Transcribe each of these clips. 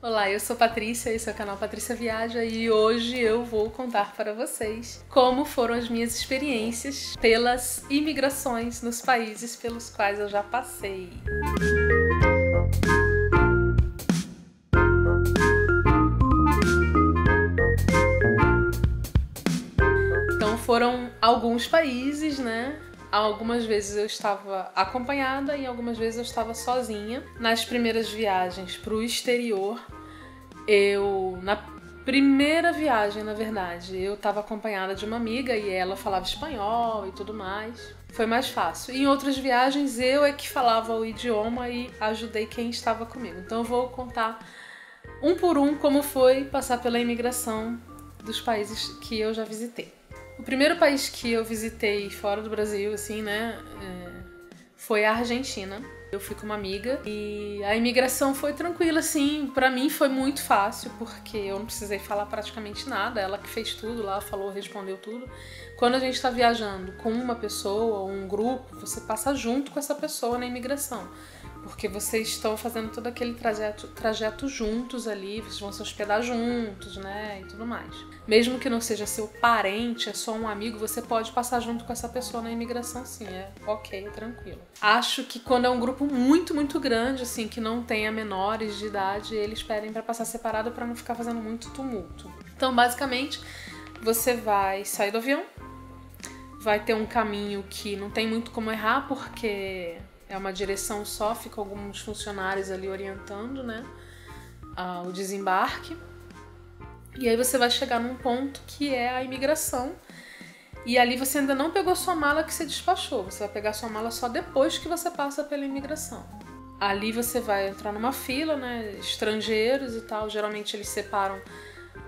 Olá, eu sou Patrícia, esse é o canal Patrícia Viaja e hoje eu vou contar para vocês como foram as minhas experiências pelas imigrações nos países pelos quais eu já passei. Então foram alguns países, né? Algumas vezes eu estava acompanhada e algumas vezes eu estava sozinha. Nas primeiras viagens para o exterior, eu na primeira viagem, na verdade, eu estava acompanhada de uma amiga e ela falava espanhol e tudo mais. Foi mais fácil. Em outras viagens, eu é que falava o idioma e ajudei quem estava comigo. Então eu vou contar um por um como foi passar pela imigração dos países que eu já visitei. O primeiro país que eu visitei fora do Brasil, assim, né, é, foi a Argentina. Eu fui com uma amiga e a imigração foi tranquila, assim. Para mim foi muito fácil, porque eu não precisei falar praticamente nada. Ela que fez tudo lá, falou, respondeu tudo. Quando a gente está viajando com uma pessoa ou um grupo, você passa junto com essa pessoa na imigração porque vocês estão fazendo todo aquele trajeto, trajeto juntos ali, vocês vão se hospedar juntos, né, e tudo mais. Mesmo que não seja seu parente, é só um amigo, você pode passar junto com essa pessoa na imigração, sim, é ok, é tranquilo. Acho que quando é um grupo muito, muito grande, assim, que não tenha menores de idade, eles pedem para passar separado para não ficar fazendo muito tumulto. Então, basicamente, você vai sair do avião, vai ter um caminho que não tem muito como errar, porque é uma direção só, fica alguns funcionários ali orientando, né? o desembarque. E aí você vai chegar num ponto que é a imigração. E ali você ainda não pegou sua mala que você despachou. Você vai pegar sua mala só depois que você passa pela imigração. Ali você vai entrar numa fila, né? Estrangeiros e tal. Geralmente eles separam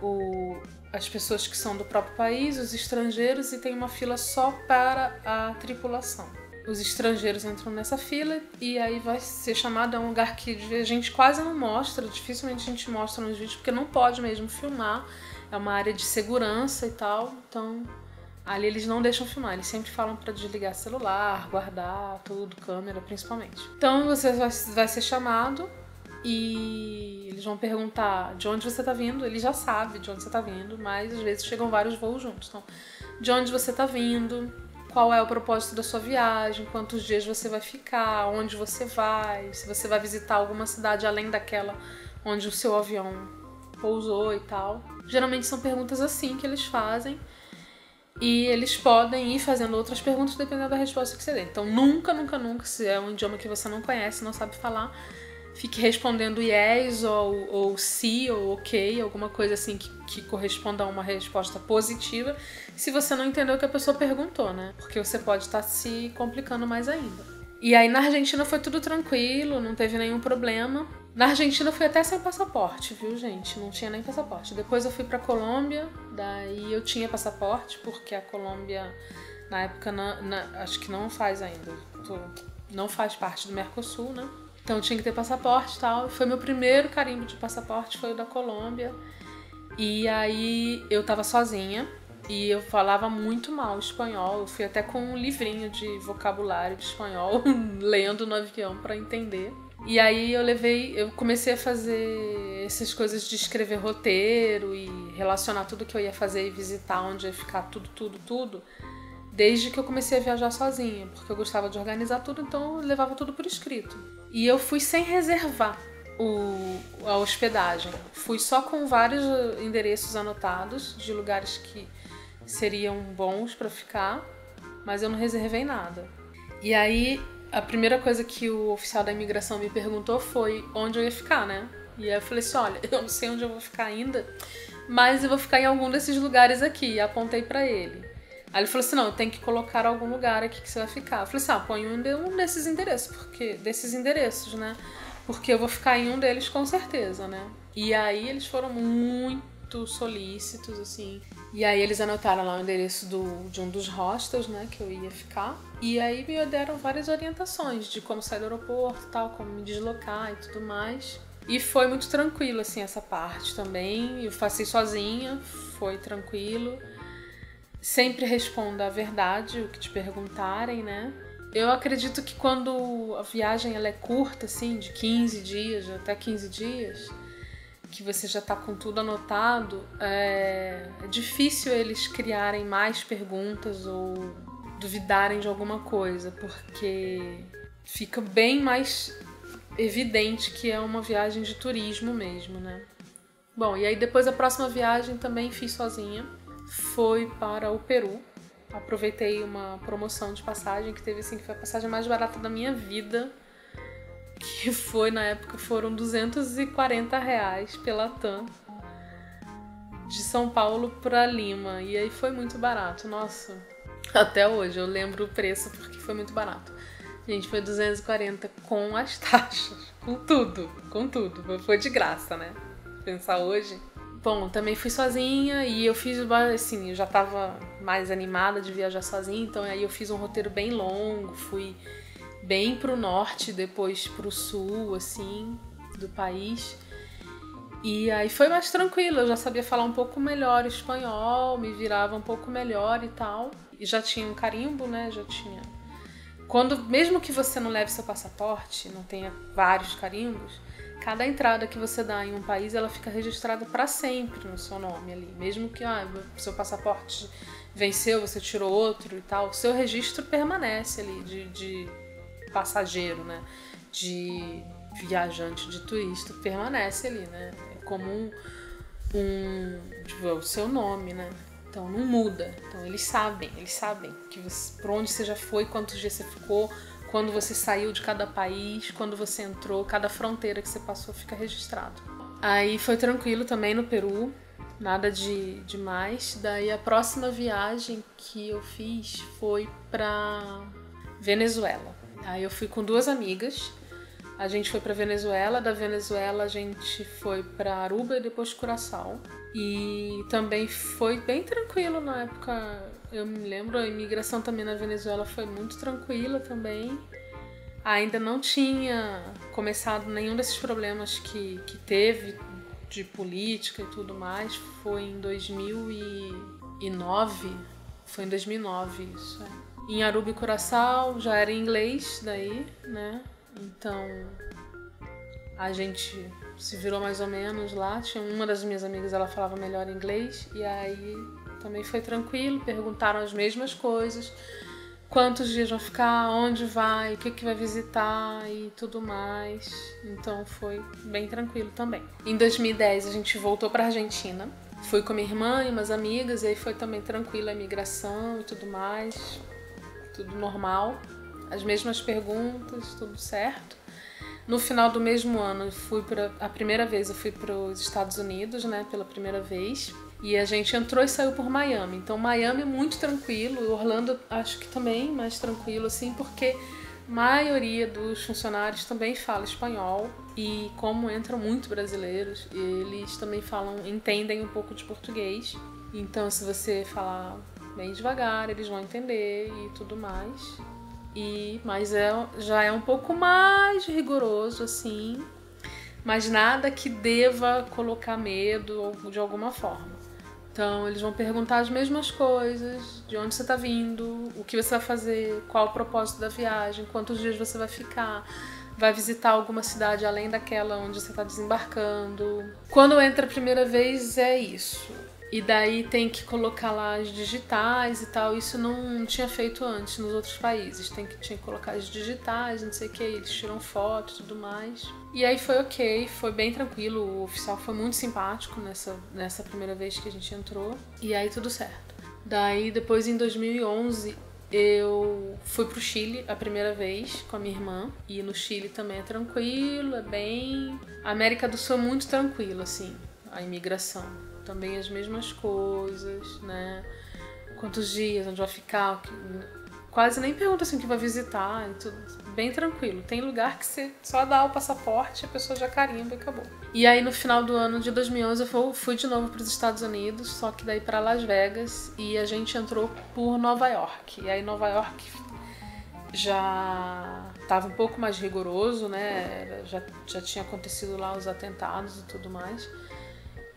o, as pessoas que são do próprio país, os estrangeiros, e tem uma fila só para a tripulação os estrangeiros entram nessa fila e aí vai ser chamado a um lugar que a gente quase não mostra, dificilmente a gente mostra nos vídeos, porque não pode mesmo filmar. É uma área de segurança e tal, então ali eles não deixam filmar, eles sempre falam para desligar celular, guardar tudo, câmera principalmente. Então você vai ser chamado e eles vão perguntar de onde você tá vindo, ele já sabe de onde você tá vindo, mas às vezes chegam vários voos juntos. Então, de onde você tá vindo, qual é o propósito da sua viagem, quantos dias você vai ficar, onde você vai, se você vai visitar alguma cidade além daquela onde o seu avião pousou e tal. Geralmente são perguntas assim que eles fazem. E eles podem ir fazendo outras perguntas dependendo da resposta que você der. Então, nunca, nunca, nunca, se é um idioma que você não conhece, não sabe falar, fique respondendo yes ou, ou sim ou ok, alguma coisa assim que, que corresponda a uma resposta positiva, se você não entendeu o que a pessoa perguntou, né? Porque você pode estar se complicando mais ainda. E aí na Argentina foi tudo tranquilo, não teve nenhum problema. Na Argentina eu fui até sem passaporte, viu, gente? Não tinha nem passaporte. Depois eu fui pra Colômbia, daí eu tinha passaporte, porque a Colômbia, na época, na, na, acho que não faz ainda. Não faz parte do Mercosul, né? Então tinha que ter passaporte e tal. Foi meu primeiro carimbo de passaporte, foi o da Colômbia. E aí eu tava sozinha e eu falava muito mal espanhol. Eu fui até com um livrinho de vocabulário de espanhol, lendo no avião para entender. E aí eu levei, eu comecei a fazer essas coisas de escrever roteiro e relacionar tudo que eu ia fazer e visitar onde ia ficar tudo, tudo, tudo desde que eu comecei a viajar sozinha, porque eu gostava de organizar tudo, então eu levava tudo por escrito. E eu fui sem reservar o, a hospedagem. Fui só com vários endereços anotados de lugares que seriam bons para ficar, mas eu não reservei nada. E aí a primeira coisa que o oficial da imigração me perguntou foi onde eu ia ficar, né? E aí eu falei assim: olha, eu não sei onde eu vou ficar ainda, mas eu vou ficar em algum desses lugares aqui. E apontei para ele. Aí ele falou assim: não, tem que colocar algum lugar aqui que você vai ficar. Eu falei assim: ah, põe um desses endereços, porque desses endereços, né? Porque eu vou ficar em um deles com certeza, né? E aí eles foram muito solícitos, assim. E aí eles anotaram lá o endereço do, de um dos hostels, né, que eu ia ficar. E aí me deram várias orientações de como sair do aeroporto, tal, como me deslocar e tudo mais. E foi muito tranquilo, assim, essa parte também. Eu passei sozinha, foi tranquilo. Sempre responda a verdade, o que te perguntarem, né? Eu acredito que quando a viagem ela é curta, assim, de 15 dias, até 15 dias, que você já está com tudo anotado, é, é difícil eles criarem mais perguntas ou duvidarem de alguma coisa, porque fica bem mais evidente que é uma viagem de turismo mesmo, né? Bom, e aí depois a próxima viagem também fiz sozinha. Foi para o Peru. Aproveitei uma promoção de passagem que teve assim, que foi a passagem mais barata da minha vida. Que foi, na época, foram 240 reais pela TAM. De São Paulo para Lima. E aí foi muito barato. Nossa, até hoje eu lembro o preço porque foi muito barato. Gente, foi 240 com as taxas, com tudo, com tudo. Foi de graça, né? Pensar hoje. Bom, também fui sozinha e eu fiz, assim, eu já tava mais animada de viajar sozinha, então aí eu fiz um roteiro bem longo, fui bem pro norte, depois pro sul, assim, do país. E aí foi mais tranquilo, eu já sabia falar um pouco melhor espanhol, me virava um pouco melhor e tal. E já tinha um carimbo, né? Já tinha quando mesmo que você não leve seu passaporte, não tenha vários carimbos, cada entrada que você dá em um país, ela fica registrada para sempre no seu nome ali. Mesmo que ah, seu passaporte venceu, você tirou outro e tal, o seu registro permanece ali de, de passageiro, né? De viajante, de turista, permanece ali, né? É como um, um tipo, é o seu nome, né? Então não muda. Então eles sabem, eles sabem que você, por onde você já foi, quantos dias você ficou, quando você saiu de cada país, quando você entrou, cada fronteira que você passou fica registrado. Aí foi tranquilo também no Peru, nada de demais. Daí a próxima viagem que eu fiz foi para Venezuela. Aí eu fui com duas amigas. A gente foi para Venezuela, da Venezuela a gente foi para Aruba e depois Curaçao. E também foi bem tranquilo na época. Eu me lembro, a imigração também na Venezuela foi muito tranquila também. Ainda não tinha começado nenhum desses problemas que, que teve de política e tudo mais. Foi em 2009. Foi em 2009 isso. É. Em Aruba e Curaçao já era em inglês daí, né? Então a gente se virou mais ou menos lá. Tinha uma das minhas amigas, ela falava melhor inglês e aí também foi tranquilo, perguntaram as mesmas coisas. Quantos dias vão ficar, onde vai, o que, que vai visitar e tudo mais. Então foi bem tranquilo também. Em 2010 a gente voltou para Argentina. Fui com minha irmã e umas amigas, e aí foi também tranquila a imigração e tudo mais. Tudo normal. As mesmas perguntas, tudo certo. No final do mesmo ano, fui para a primeira vez eu fui para os Estados Unidos, né, pela primeira vez. E a gente entrou e saiu por Miami. Então Miami é muito tranquilo, Orlando acho que também mais tranquilo assim, porque a maioria dos funcionários também fala espanhol e como entram muito brasileiros, eles também falam, entendem um pouco de português. Então se você falar bem devagar, eles vão entender e tudo mais. E, mas é, já é um pouco mais rigoroso, assim. Mas nada que deva colocar medo de alguma forma. Então, eles vão perguntar as mesmas coisas: de onde você está vindo, o que você vai fazer, qual o propósito da viagem, quantos dias você vai ficar, vai visitar alguma cidade além daquela onde você está desembarcando. Quando entra a primeira vez, é isso. E daí tem que colocar lá as digitais e tal. Isso não tinha feito antes nos outros países. Tem que, tinha que colocar as digitais, não sei o que. Eles tiram foto e tudo mais. E aí foi ok, foi bem tranquilo. O oficial foi muito simpático nessa, nessa primeira vez que a gente entrou. E aí tudo certo. Daí depois em 2011 eu fui pro Chile a primeira vez com a minha irmã. E no Chile também é tranquilo, é bem. A América do Sul é muito tranquilo, assim, a imigração também as mesmas coisas, né? Quantos dias, onde vai ficar, quase nem pergunta assim o que vai visitar, tudo bem tranquilo. Tem lugar que você só dá o passaporte, a pessoa já carimba e acabou. E aí no final do ano de 2011 eu fui de novo para os Estados Unidos, só que daí para Las Vegas e a gente entrou por Nova York. E aí Nova York já estava um pouco mais rigoroso, né? Já, já tinha acontecido lá os atentados e tudo mais.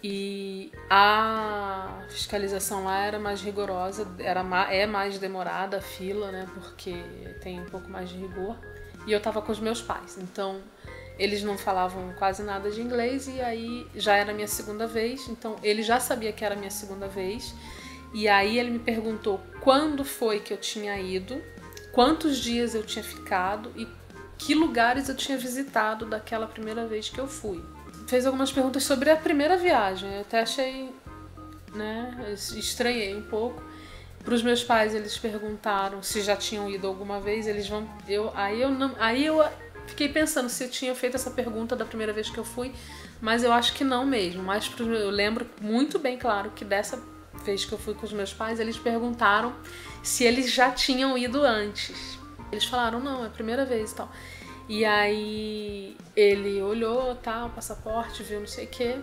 E a fiscalização lá era mais rigorosa, era, é mais demorada a fila, né? Porque tem um pouco mais de rigor. E eu tava com os meus pais, então Eles não falavam quase nada de inglês e aí já era minha segunda vez, então ele já sabia que era minha segunda vez. E aí ele me perguntou quando foi que eu tinha ido, quantos dias eu tinha ficado e que lugares eu tinha visitado daquela primeira vez que eu fui. Fez algumas perguntas sobre a primeira viagem. Eu até achei, né, estranhei um pouco. Para os meus pais eles perguntaram se já tinham ido alguma vez. Eles vão, eu, aí eu não, aí eu fiquei pensando se eu tinha feito essa pergunta da primeira vez que eu fui, mas eu acho que não mesmo. Mas eu lembro muito bem claro que dessa vez que eu fui com os meus pais, eles perguntaram se eles já tinham ido antes. Eles falaram, não, é a primeira vez e tal. E aí ele olhou, tal, tá, passaporte, viu não sei o que,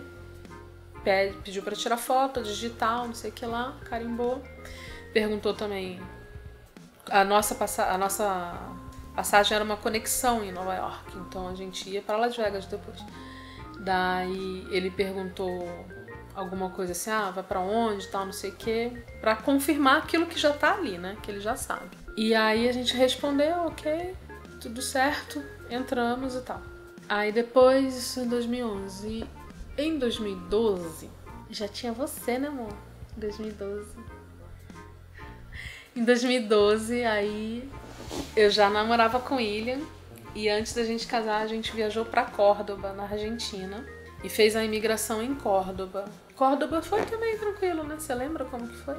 pediu para tirar foto, digital, não sei o que lá, carimbou. Perguntou também. A nossa, a nossa passagem era uma conexão em Nova York, então a gente ia para Las Vegas depois. Daí ele perguntou alguma coisa assim, ah, vai para onde, tal, não sei o quê, para confirmar aquilo que já tá ali, né, que ele já sabe. E aí a gente respondeu, ok, tudo certo, entramos e tal. Aí depois, isso em 2011, em 2012, já tinha você, né, amor? 2012. Em 2012, aí eu já namorava com William e antes da gente casar, a gente viajou para Córdoba, na Argentina, e fez a imigração em Córdoba. Córdoba foi também tranquilo, né? Você lembra como que foi?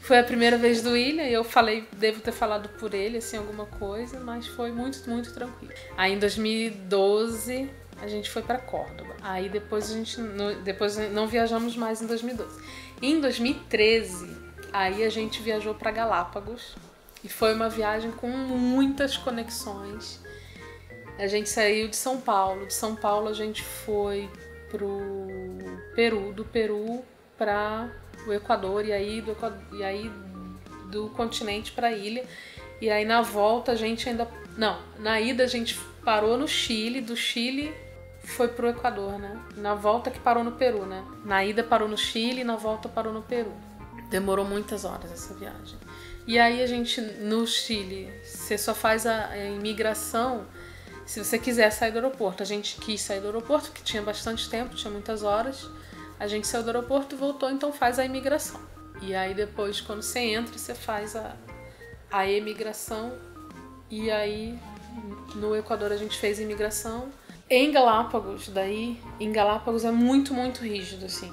Foi a primeira vez do William e eu falei, devo ter falado por ele, assim, alguma coisa, mas foi muito, muito tranquilo. Aí em 2012 a gente foi para Córdoba. Aí depois a gente depois não viajamos mais em 2012. Em 2013, aí a gente viajou para Galápagos e foi uma viagem com muitas conexões. A gente saiu de São Paulo, de São Paulo a gente foi pro Peru, do Peru para o Equador e aí do, e aí do continente para a ilha. E aí na volta a gente ainda. Não, na ida a gente parou no Chile, do Chile foi pro Equador, né? Na volta que parou no Peru, né? Na ida parou no Chile na volta parou no Peru. Demorou muitas horas essa viagem. E aí a gente, no Chile, você só faz a imigração se você quiser sair do aeroporto. A gente quis sair do aeroporto, porque tinha bastante tempo, tinha muitas horas. A gente saiu do aeroporto voltou, então faz a imigração. E aí depois, quando você entra, você faz a, a imigração. E aí no Equador a gente fez a imigração. Em Galápagos, daí, em Galápagos é muito, muito rígido, assim.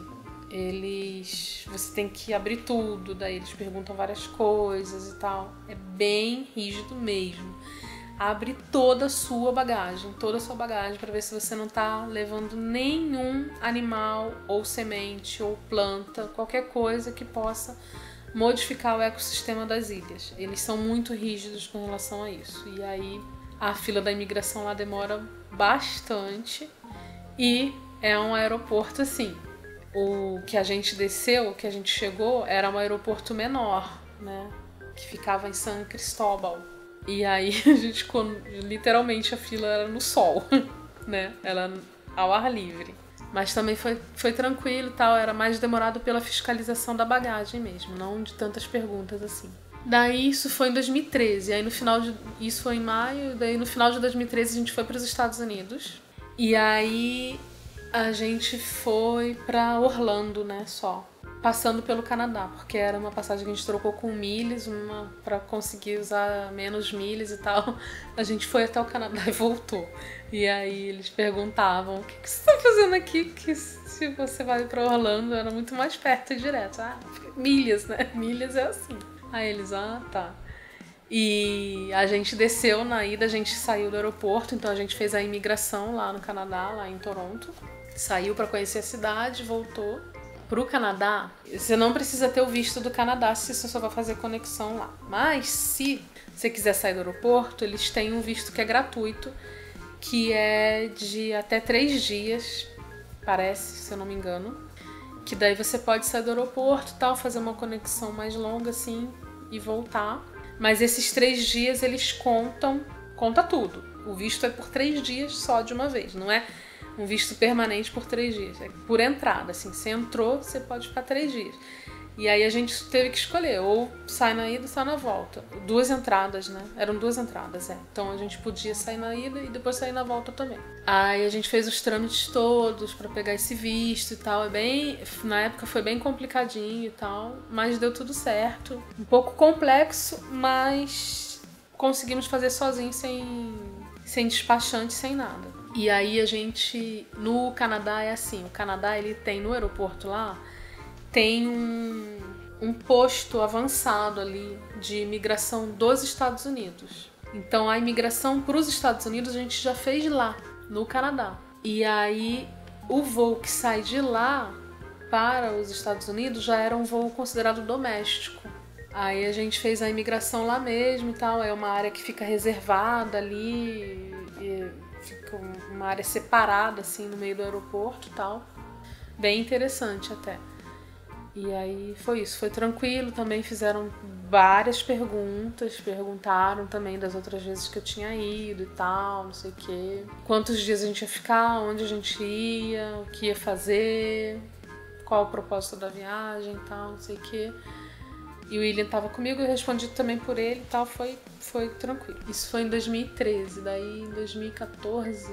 Eles. Você tem que abrir tudo, daí eles perguntam várias coisas e tal. É bem rígido mesmo abre toda a sua bagagem, toda a sua bagagem para ver se você não está levando nenhum animal ou semente ou planta, qualquer coisa que possa modificar o ecossistema das ilhas. Eles são muito rígidos com relação a isso. E aí a fila da imigração lá demora bastante e é um aeroporto assim. O que a gente desceu, o que a gente chegou, era um aeroporto menor, né? Que ficava em San Cristóbal, e aí a gente literalmente a fila era no sol, né? Ela ao ar livre. Mas também foi, foi tranquilo e tal, era mais demorado pela fiscalização da bagagem mesmo, não de tantas perguntas assim. Daí isso foi em 2013, aí no final de isso foi em maio, daí no final de 2013 a gente foi para os Estados Unidos. E aí a gente foi para Orlando, né, só passando pelo Canadá, porque era uma passagem que a gente trocou com milhas, uma para conseguir usar menos milhas e tal. A gente foi até o Canadá e voltou. E aí eles perguntavam: "O que, que você está fazendo aqui? Que se você vai para Orlando era muito mais perto e direto". Ah, milhas, né? Milhas é assim. Aí eles: "Ah, tá". E a gente desceu na ida, a gente saiu do aeroporto, então a gente fez a imigração lá no Canadá, lá em Toronto. Saiu para conhecer a cidade, voltou para o Canadá, você não precisa ter o visto do Canadá se você só vai fazer conexão lá. Mas se você quiser sair do aeroporto, eles têm um visto que é gratuito, que é de até três dias, parece, se eu não me engano. Que daí você pode sair do aeroporto tal, fazer uma conexão mais longa assim e voltar. Mas esses três dias eles contam, conta tudo. O visto é por três dias só de uma vez, não é um visto permanente por três dias. É por entrada, assim. Você entrou, você pode ficar três dias. E aí a gente teve que escolher, ou sai na ida ou sai na volta. Duas entradas, né? Eram duas entradas, é. Então a gente podia sair na ida e depois sair na volta também. Aí a gente fez os trâmites todos para pegar esse visto e tal. É bem. Na época foi bem complicadinho e tal, mas deu tudo certo. Um pouco complexo, mas conseguimos fazer sozinho sem, sem despachante, sem nada. E aí a gente. No Canadá é assim: o Canadá ele tem no aeroporto lá tem um, um posto avançado ali de imigração dos Estados Unidos. Então a imigração para os Estados Unidos a gente já fez lá, no Canadá. E aí o voo que sai de lá para os Estados Unidos já era um voo considerado doméstico. Aí a gente fez a imigração lá mesmo e tal. É uma área que fica reservada ali, fica uma área separada assim no meio do aeroporto e tal. Bem interessante até. E aí foi isso, foi tranquilo. Também fizeram várias perguntas, perguntaram também das outras vezes que eu tinha ido e tal, não sei o quê. Quantos dias a gente ia ficar, onde a gente ia, o que ia fazer, qual o propósito da viagem e tal, não sei o quê. E o William tava comigo, eu respondi também por ele e tal, foi, foi tranquilo. Isso foi em 2013, daí em 2014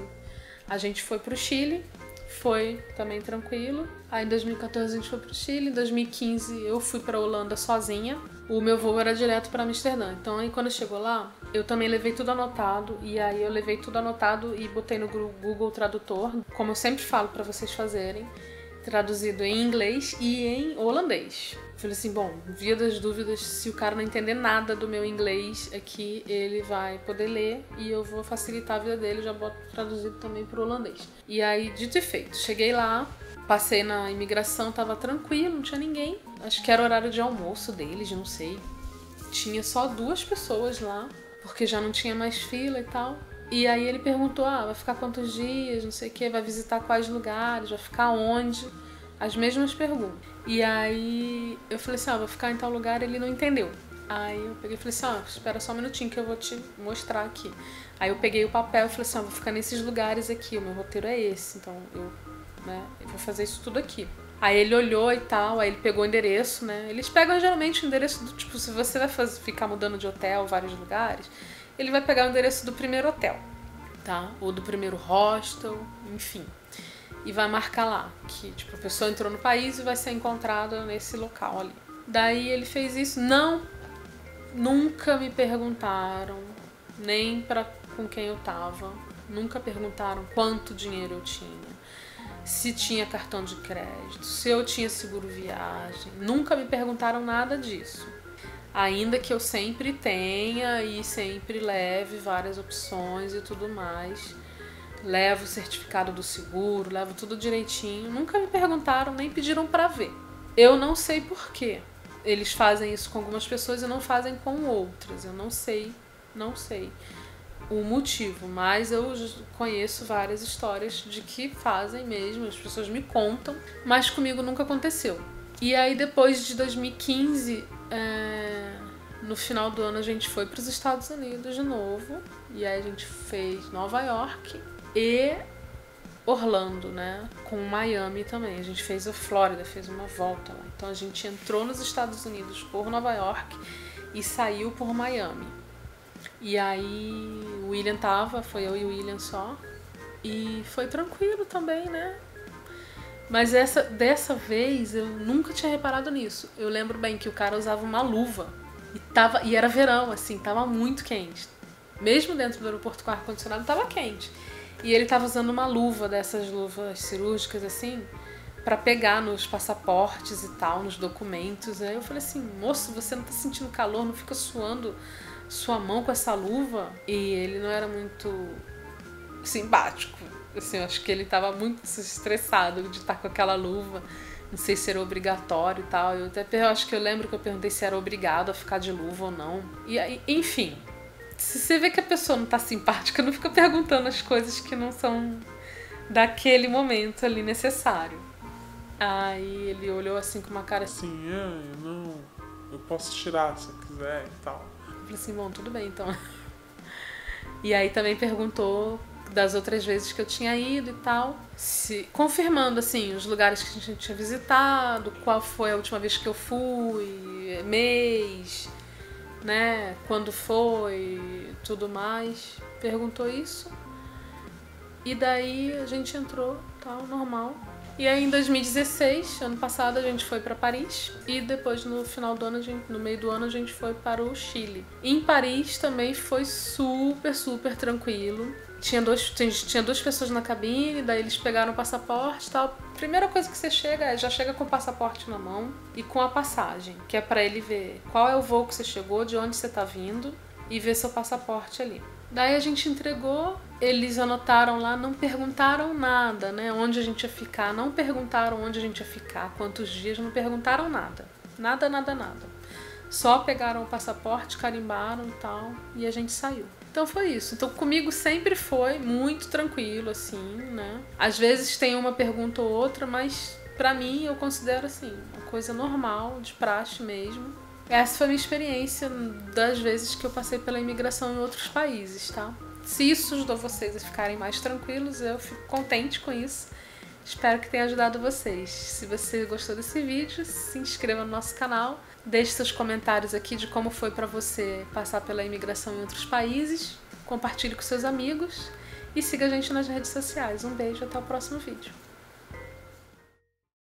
a gente foi pro Chile foi também tranquilo. Aí em 2014 a gente foi pro Chile, em 2015 eu fui para Holanda sozinha. O meu voo era direto para Amsterdã. Então aí quando chegou lá, eu também levei tudo anotado e aí eu levei tudo anotado e botei no Google Tradutor, como eu sempre falo para vocês fazerem, traduzido em inglês e em holandês. Falei assim, bom, via das dúvidas, se o cara não entender nada do meu inglês aqui, ele vai poder ler e eu vou facilitar a vida dele, já boto traduzido também pro holandês. E aí, dito e feito, cheguei lá, passei na imigração, tava tranquilo, não tinha ninguém. Acho que era horário de almoço deles, não sei. Tinha só duas pessoas lá, porque já não tinha mais fila e tal. E aí ele perguntou: ah, vai ficar quantos dias, não sei o que, vai visitar quais lugares, vai ficar onde? As mesmas perguntas. E aí eu falei assim, ah, vou ficar em tal lugar, ele não entendeu. Aí eu peguei e falei assim, ó, espera só um minutinho que eu vou te mostrar aqui. Aí eu peguei o papel e falei assim, ó, vou ficar nesses lugares aqui, o meu roteiro é esse, então eu, né, eu vou fazer isso tudo aqui. Aí ele olhou e tal, aí ele pegou o endereço, né? Eles pegam geralmente o endereço do tipo, se você vai fazer, ficar mudando de hotel, vários lugares, ele vai pegar o endereço do primeiro hotel, tá? Ou do primeiro hostel, enfim e vai marcar lá que tipo a pessoa entrou no país e vai ser encontrada nesse local ali. Daí ele fez isso. Não, nunca me perguntaram nem para com quem eu tava. Nunca perguntaram quanto dinheiro eu tinha, se tinha cartão de crédito, se eu tinha seguro viagem. Nunca me perguntaram nada disso. Ainda que eu sempre tenha e sempre leve várias opções e tudo mais levo o certificado do seguro, levo tudo direitinho. Nunca me perguntaram, nem pediram para ver. Eu não sei por quê. Eles fazem isso com algumas pessoas e não fazem com outras. Eu não sei, não sei o motivo, mas eu conheço várias histórias de que fazem mesmo, as pessoas me contam, mas comigo nunca aconteceu. E aí depois de 2015, é, no final do ano a gente foi para os Estados Unidos de novo, e aí a gente fez Nova York, e Orlando, né? Com Miami também. A gente fez a Flórida, fez uma volta lá. Então a gente entrou nos Estados Unidos por Nova York e saiu por Miami. E aí o William tava, foi eu e o William só. E foi tranquilo também, né? Mas essa, dessa vez eu nunca tinha reparado nisso. Eu lembro bem que o cara usava uma luva e, tava, e era verão, assim, tava muito quente. Mesmo dentro do aeroporto com ar-condicionado, tava quente. E ele tava usando uma luva dessas luvas cirúrgicas assim, para pegar nos passaportes e tal, nos documentos. Aí eu falei assim: "Moço, você não tá sentindo calor, não fica suando sua mão com essa luva?" E ele não era muito simpático. Assim, eu acho que ele tava muito estressado de estar com aquela luva. Não sei se era obrigatório e tal. Eu até eu acho que eu lembro que eu perguntei se era obrigado a ficar de luva ou não. E enfim, se você vê que a pessoa não tá simpática, não fica perguntando as coisas que não são daquele momento ali necessário. Aí ele olhou assim com uma cara assim, ah, não, eu posso tirar se eu quiser e tal. Eu falei assim, bom, tudo bem então. E aí também perguntou das outras vezes que eu tinha ido e tal, se confirmando assim os lugares que a gente tinha visitado, qual foi a última vez que eu fui, mês, né, quando foi, tudo mais. Perguntou isso. E daí a gente entrou, tal, normal. E aí em 2016, ano passado, a gente foi para Paris e depois no final do ano, gente, no meio do ano, a gente foi para o Chile. Em Paris também foi super, super tranquilo. Tinha, dois, tinha duas pessoas na cabine, daí eles pegaram o passaporte e tal. Primeira coisa que você chega é já chega com o passaporte na mão e com a passagem, que é para ele ver qual é o voo que você chegou, de onde você tá vindo e ver seu passaporte ali. Daí a gente entregou, eles anotaram lá, não perguntaram nada, né? Onde a gente ia ficar, não perguntaram onde a gente ia ficar, quantos dias, não perguntaram nada. Nada, nada, nada. Só pegaram o passaporte, carimbaram e tal, e a gente saiu. Então foi isso. Então comigo sempre foi muito tranquilo, assim, né? Às vezes tem uma pergunta ou outra, mas para mim eu considero assim, uma coisa normal, de praxe mesmo. Essa foi a minha experiência das vezes que eu passei pela imigração em outros países, tá? Se isso ajudou vocês a ficarem mais tranquilos, eu fico contente com isso. Espero que tenha ajudado vocês. Se você gostou desse vídeo, se inscreva no nosso canal, deixe seus comentários aqui de como foi para você passar pela imigração em outros países, compartilhe com seus amigos e siga a gente nas redes sociais. Um beijo, até o próximo vídeo.